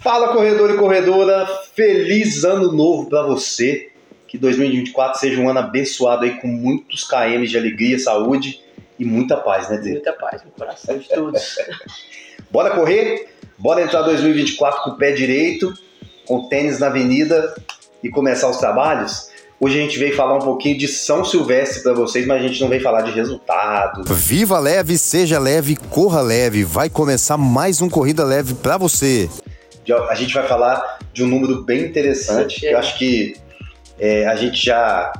Fala corredor e corredora, feliz ano novo para você. Que 2024 seja um ano abençoado aí com muitos km de alegria, saúde e muita paz, né, Dê? Muita paz no coração de todos. Bora correr? Bora entrar 2024 com o pé direito, com tênis na avenida e começar os trabalhos? Hoje a gente veio falar um pouquinho de São Silvestre para vocês, mas a gente não veio falar de resultado. Viva leve, seja leve, corra leve. Vai começar mais um Corrida Leve para você a gente vai falar de um número bem interessante. Eu acho que é, a gente já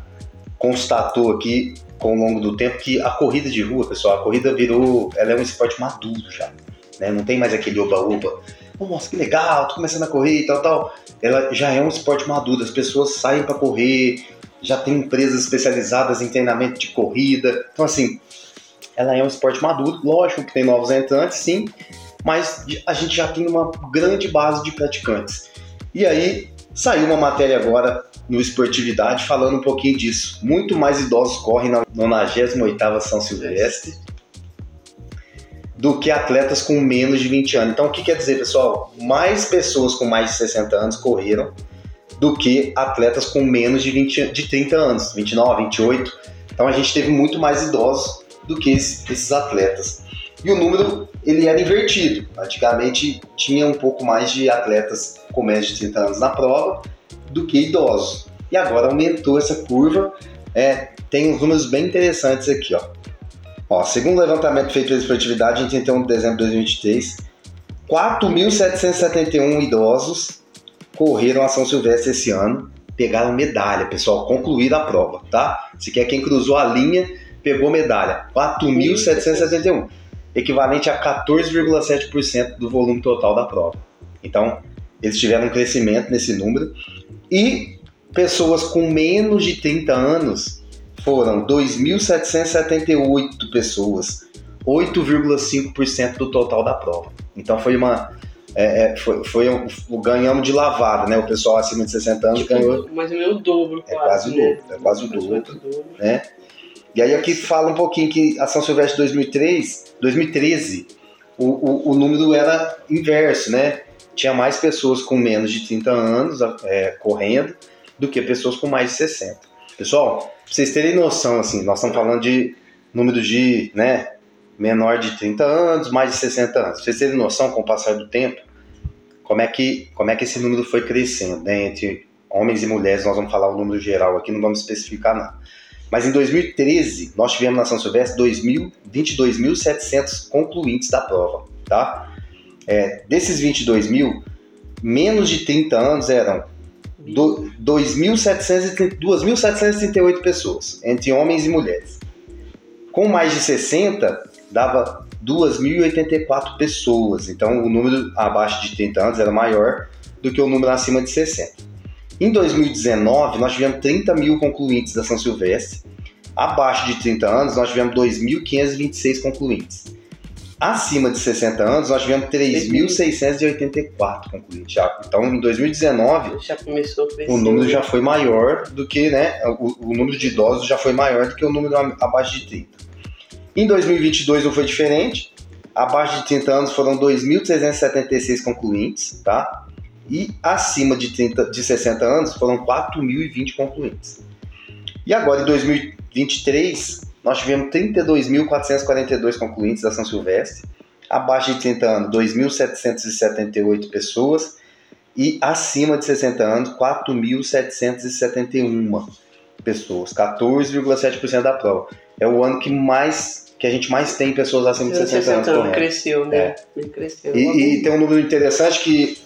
constatou aqui com o longo do tempo que a corrida de rua, pessoal, a corrida virou, ela é um esporte maduro já, né? Não tem mais aquele oba-oba. Oh, nossa, que legal, tô começando a correr e tal, tal. Ela já é um esporte maduro, as pessoas saem para correr, já tem empresas especializadas em treinamento de corrida. Então, assim, ela é um esporte maduro. Lógico que tem novos entrantes, sim, mas a gente já tem uma grande base de praticantes. E aí saiu uma matéria agora no Esportividade falando um pouquinho disso. Muito mais idosos correm na 98ª São Silvestre do que atletas com menos de 20 anos. Então o que quer dizer, pessoal? Mais pessoas com mais de 60 anos correram do que atletas com menos de, 20, de 30 anos, 29, 28. Então a gente teve muito mais idosos do que esses atletas. E o número ele era invertido. Antigamente tinha um pouco mais de atletas com menos de 30 anos na prova do que idosos. E agora aumentou essa curva. É, tem uns números bem interessantes aqui. Ó. Ó, segundo o levantamento feito pela esportividade em 31 de dezembro de 2023, 4.771 idosos correram a São Silvestre esse ano, pegaram medalha, pessoal, concluíram a prova, tá? Se quer quem cruzou a linha, pegou medalha. 4.771 equivalente a 14,7% do volume total da prova. Então, eles tiveram um crescimento nesse número. E pessoas com menos de 30 anos foram 2.778 pessoas, 8,5% do total da prova. Então foi uma. É, é foi, foi um, um, ganhamos de lavada, né? O pessoal acima de 60 anos tipo, ganhou. Menos o dobro. É quase, o né? dobro, é quase o dobro. Né? E aí aqui fala um pouquinho que a São Silvestre 2003, 2013, o, o, o número era inverso, né? Tinha mais pessoas com menos de 30 anos é, correndo do que pessoas com mais de 60. Pessoal, pra vocês terem noção, assim, nós estamos falando de número de, né, menor de 30 anos, mais de 60 anos. Pra vocês terem noção, com o passar do tempo, como é que, como é que esse número foi crescendo, né, entre homens e mulheres, nós vamos falar o número geral aqui, não vamos especificar nada. Mas em 2013, nós tivemos na São Silvestre 22.700 concluintes da prova, tá? É, desses 22 mil, menos de 30 anos eram 2.738 pessoas, entre homens e mulheres. Com mais de 60, dava 2.084 pessoas. Então, o número abaixo de 30 anos era maior do que o número acima de 60. Em 2019, nós tivemos 30 mil concluintes da São Silvestre. Abaixo de 30 anos, nós tivemos 2.526 concluintes. Acima de 60 anos, nós tivemos 3.684 concluintes. Então, em 2019, já o número já foi maior do que, né? O, o, número de idosos já foi maior do que o número abaixo de 30. Em 2022 não foi diferente. Abaixo de 30 anos foram 2.376 concluintes, tá? E acima de, 30, de 60 anos foram 4.020 concluintes. E agora, em 2023, nós tivemos 32.442 concluintes da São Silvestre, abaixo de 30 anos, 2.778 pessoas, e acima de 60 anos, 4.771 pessoas, 14,7% da prova. É o ano que mais que a gente mais tem pessoas acima de 60, 60 anos correndo. Cresceu, né? É. Cresceu. E, e, tem um número interessante que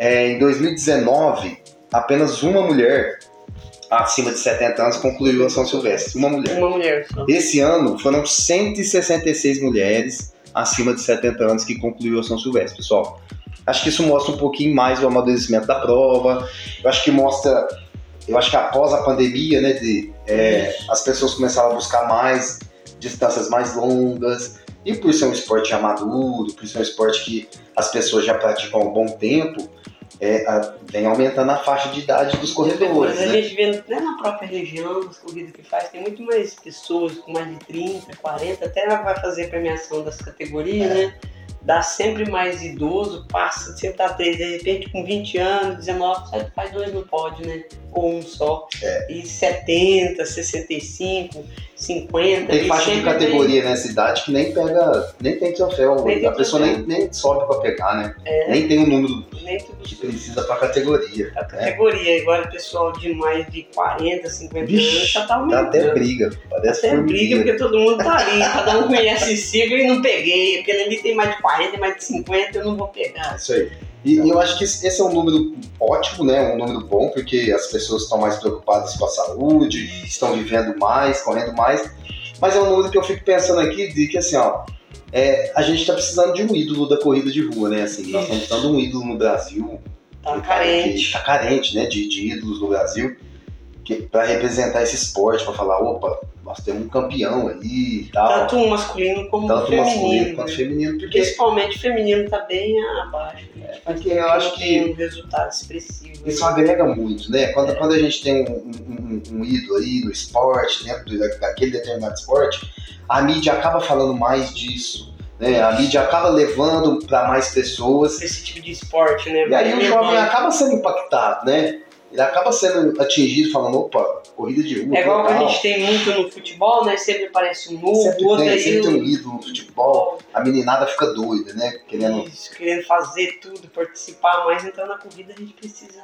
é, em 2019, apenas uma mulher acima de 70 anos concluiu a São Silvestre. Uma mulher. Uma mulher só. Esse ano foram 166 mulheres acima de 70 anos que concluiu a São Silvestre, pessoal. Acho que isso mostra um pouquinho mais o amadurecimento da prova. Eu acho que mostra. Eu acho que após a pandemia, né, de, é, as pessoas começaram a buscar mais distâncias mais longas. E por ser um esporte já maduro, por ser um esporte que as pessoas já praticam há um bom tempo, é, a, vem aumentando a faixa de idade dos corredores. Mas né? a gente vê né, na própria região, as corridas que faz, tem muito mais pessoas com mais de 30, 40, até vai fazer a premiação das categorias, é. né? Dá sempre mais idoso, passa, sempre tá três, de repente com 20 anos, 19, sai, faz dois no pódio, né? Ou um só. É. E 70, 65, 50. Tem faixa de categoria nessa idade que nem pega, nem tem troféu. Nem a pessoa nem, nem sobe pra pegar, né? É. Nem tem o número que precisa pra categoria. A né? categoria, agora o pessoal de mais de 40, 50 Vixe, anos já tá Dá aumentando. até briga. Parece Até briga, porque todo mundo tá ali, cada um conhece sigla e não peguei. Aquele ali tem mais de 40, mais de 50, eu não vou pegar. Isso aí. E, eu acho que esse é um número ótimo, né? Um número bom, porque as pessoas estão mais preocupadas com a saúde, estão vivendo mais, correndo mais. Mas é um número que eu fico pensando aqui de que assim, ó, é, a gente está precisando de um ídolo da corrida de rua, né? Assim, nós estamos precisando de um ídolo no Brasil. Tá cara que carente. Tá carente, né? De, de ídolos no Brasil. Para representar esse esporte, para falar, opa, nós temos um campeão ali e tal. Tanto masculino como Tanto feminino. masculino quanto né? feminino, porque Principalmente o feminino tá bem abaixo. né? porque eu acho Não tem que um resultado expressivo. isso agrega muito, né? Quando, quando a gente tem um, um- um- ídolo aí no esporte, dentro daquele determinado esporte, a mídia acaba falando mais disso, né? A mídia acaba levando para mais pessoas Esse tipo de esporte, né? e aí o jovem acaba sendo impactado, né? Ele acaba sendo atingido falando, opa, corrida de rua, É igual que a gente tem muito no futebol, né? Sempre aparece um novo, Sempre outro tem, aí. sempre tem um ídolo no futebol, a meninada fica doida, né? Querendo Isso, querendo fazer tudo, participar mais, então na corrida a gente precisa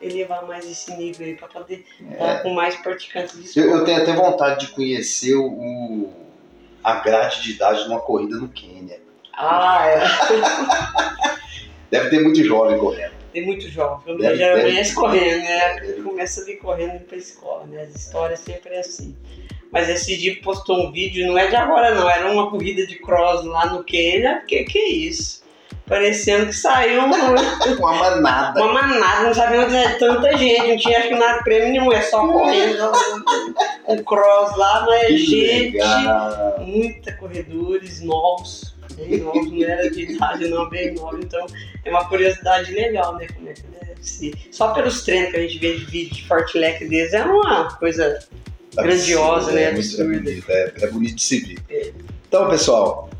elevar mais esse nível aí pra poder estar com mais praticantes de Eu, eu tenho até vontade de conhecer o, a grade de idade de uma corrida no Quênia. Ah, é. Deve ter muito jovem correndo. Tem muito jovem. Eu Deve- já deve- correndo, né? Deve- Começa ali correndo e pra escola, né? As histórias sempre é assim. Mas esse dia postou um vídeo, não é de agora não, era uma corrida de cross lá no Quênia. Que que é isso? Parecendo que saiu uma, Uma manada. uma manada, não sabia onde é tanta gente, não tinha acho que nada prêmio nenhum, é só correndo. Um cross lá, mas Que gente, legal. muita corredores novos, bem novos, não era de idade não, bem novo, então é uma curiosidade legal, né, como é que deve ser. Só pelos treinos que a gente vê de vídeo de fartlek deles é uma coisa grandiosa, né, É, muito, é, absurda. bonito, é, é bonito de se ver. Então, pessoal,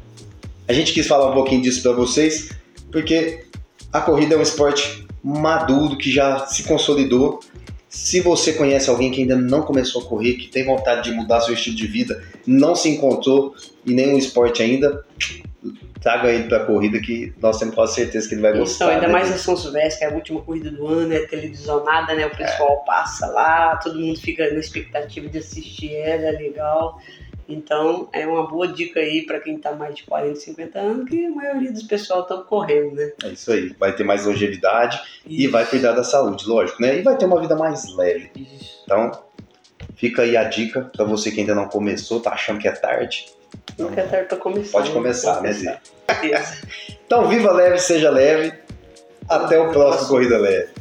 a gente quis falar um pouquinho disso para vocês, porque a corrida é um esporte maduro que já se consolidou. Se você conhece alguém que ainda não começou a correr, que tem vontade de mudar seu estilo de vida, não se encontrou em nenhum esporte ainda, traga ele para a corrida que nós temos quase certeza que ele vai Então, gostar. ainda né? mais em São Silvestre, que é a última corrida do ano, é televisionada, né? O pessoal passa lá, todo mundo fica na expectativa de assistir ela, é legal. Então, é uma boa dica aí para quem tá mais de 40, 50 anos, que a maioria dos pessoal estão correndo, né? É isso aí, vai ter mais longevidade e vai cuidar da saúde, lógico, né? E vai ter uma vida mais leve. Isso. Então, fica aí a dica para você que ainda não começou, tá achando que é tarde. Nunca é tarde pra começar. Pode começar, né. Beleza. Então, viva leve, seja leve. Até o próximo Corrida Leve.